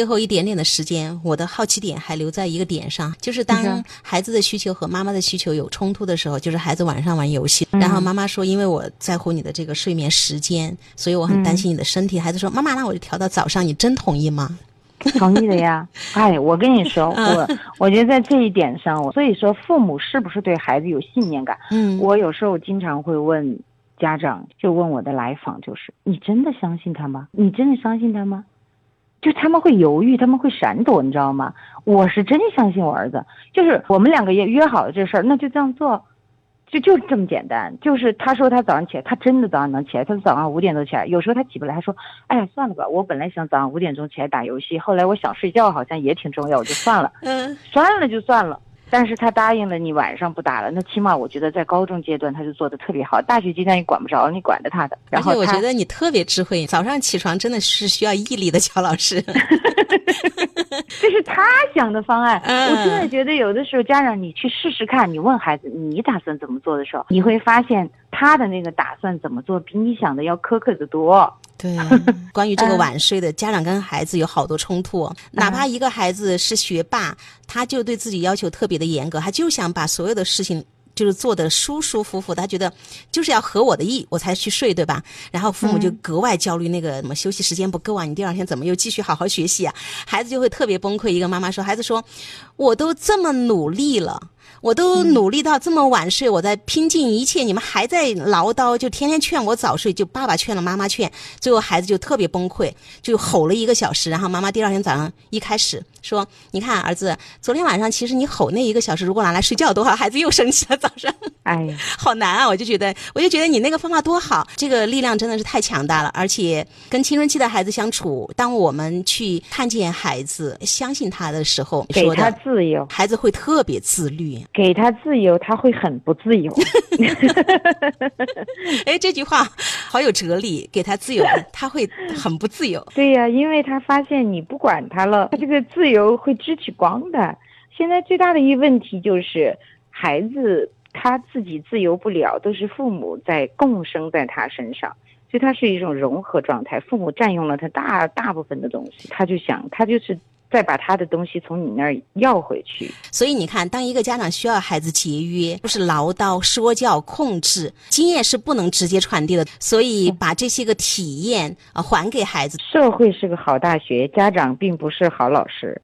最后一点点的时间，我的好奇点还留在一个点上，就是当孩子的需求和妈妈的需求有冲突的时候，就是孩子晚上玩游戏，然后妈妈说，因为我在乎你的这个睡眠时间，所以我很担心你的身体。孩子说，妈妈，那我就调到早上，你真同意吗？同意的呀。哎，我跟你说，我我觉得在这一点上，所以说父母是不是对孩子有信念感？嗯，我有时候经常会问。家长就问我的来访就是：你真的相信他吗？你真的相信他吗？就他们会犹豫，他们会闪躲，你知道吗？我是真相信我儿子，就是我们两个也约好了这事儿，那就这样做，就就这么简单。就是他说他早上起来，他真的早上能起来，他早上五点多起来，有时候他起不来，他说：“哎呀，算了吧，我本来想早上五点钟起来打游戏，后来我想睡觉，好像也挺重要，我就算了。”嗯，算了就算了。但是他答应了你晚上不打了，那起码我觉得在高中阶段他就做的特别好。大学阶段你管不着，你管着他的。而且我觉得你特别智慧，早上起床真的是需要毅力的，乔老师。这是他想的方案。我真的觉得有的时候家长你去试试看，你问孩子你打算怎么做的时候，你会发现他的那个打算怎么做比你想的要苛刻的多。对，关于这个晚睡的，家长跟孩子有好多冲突。哪怕一个孩子是学霸，他就对自己要求特别的严格，他就想把所有的事情就是做的舒舒服服，他觉得就是要合我的意，我才去睡，对吧？然后父母就格外焦虑，那个什么休息时间不够啊，你第二天怎么又继续好好学习啊？孩子就会特别崩溃。一个妈妈说，孩子说，我都这么努力了。我都努力到这么晚睡，我在拼尽一切，你们还在唠叨，就天天劝我早睡，就爸爸劝了，妈妈劝，最后孩子就特别崩溃，就吼了一个小时。然后妈妈第二天早上一开始说：“你看儿子，昨天晚上其实你吼那一个小时，如果拿来睡觉多好。”孩子又生气了，早上，哎呀，好难啊！我就觉得，我就觉得你那个方法多好，这个力量真的是太强大了。而且跟青春期的孩子相处，当我们去看见孩子，相信他的时候，给他自由，孩子会特别自律。给他自由，他会很不自由。哎，这句话好有哲理。给他自由，他会很不自由。对呀，因为他发现你不管他了，他这个自由会支起光的。现在最大的一个问题就是，孩子他自己自由不了，都是父母在共生在他身上，所以他是一种融合状态。父母占用了他大大部分的东西，他就想，他就是。再把他的东西从你那儿要回去，所以你看，当一个家长需要孩子节约，不是唠叨、说教、控制，经验是不能直接传递的。所以把这些个体验啊还给孩子。社会是个好大学，家长并不是好老师。